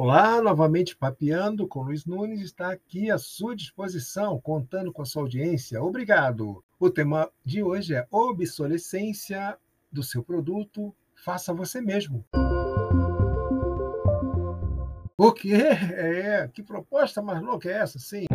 Olá, novamente papeando com Luiz Nunes está aqui à sua disposição, contando com a sua audiência. Obrigado. O tema de hoje é obsolescência do seu produto, faça você mesmo. O quê? É, que proposta mais louca é essa? Sim.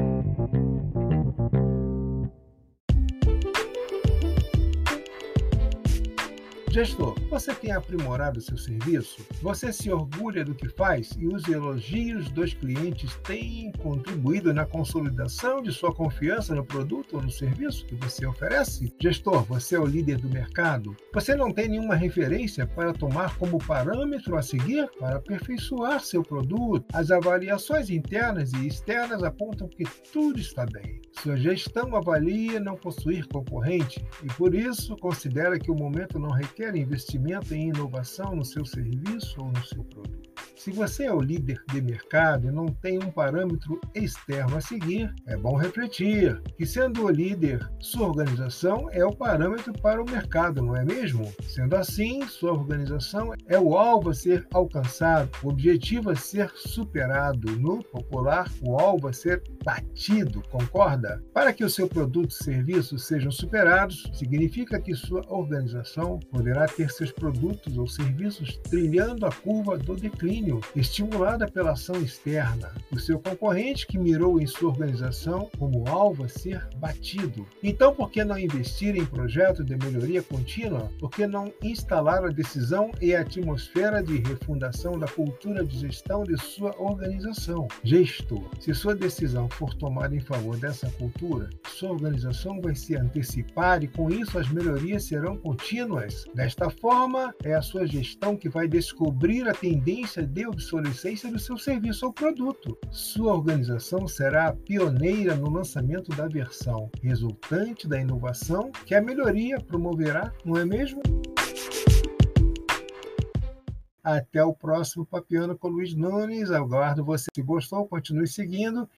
Gestor, você tem aprimorado seu serviço? Você se orgulha do que faz e os elogios dos clientes têm contribuído na consolidação de sua confiança no produto ou no serviço que você oferece? Gestor, você é o líder do mercado? Você não tem nenhuma referência para tomar como parâmetro a seguir para aperfeiçoar seu produto? As avaliações internas e externas apontam que tudo está bem. Sua gestão avalia não possuir concorrente e, por isso, considera que o momento não requer investimento em inovação no seu serviço ou no seu produto. Se você é o líder de mercado e não tem um parâmetro externo a seguir, é bom refletir que, sendo o líder, sua organização é o parâmetro para o mercado, não é mesmo? Sendo assim, sua organização é o alvo a ser alcançado, o objetivo a ser superado. No popular, o alvo a ser batido, concorda? Para que o seu produto e serviço sejam superados, significa que sua organização poderá ter seus produtos ou serviços trilhando a curva do declínio estimulada pela ação externa. O seu concorrente que mirou em sua organização como alvo a ser batido. Então, por que não investir em projetos de melhoria contínua? Por que não instalar a decisão e a atmosfera de refundação da cultura de gestão de sua organização? Gestor, se sua decisão for tomada em favor dessa cultura, sua organização vai se antecipar e com isso as melhorias serão contínuas. Desta forma, é a sua gestão que vai descobrir a tendência de obsolescência do seu serviço ou produto. Sua organização será a pioneira no lançamento da versão resultante da inovação que a melhoria promoverá, não é mesmo? Até o próximo Papiano com Luiz Nunes. Aguardo você. Se gostou, continue seguindo.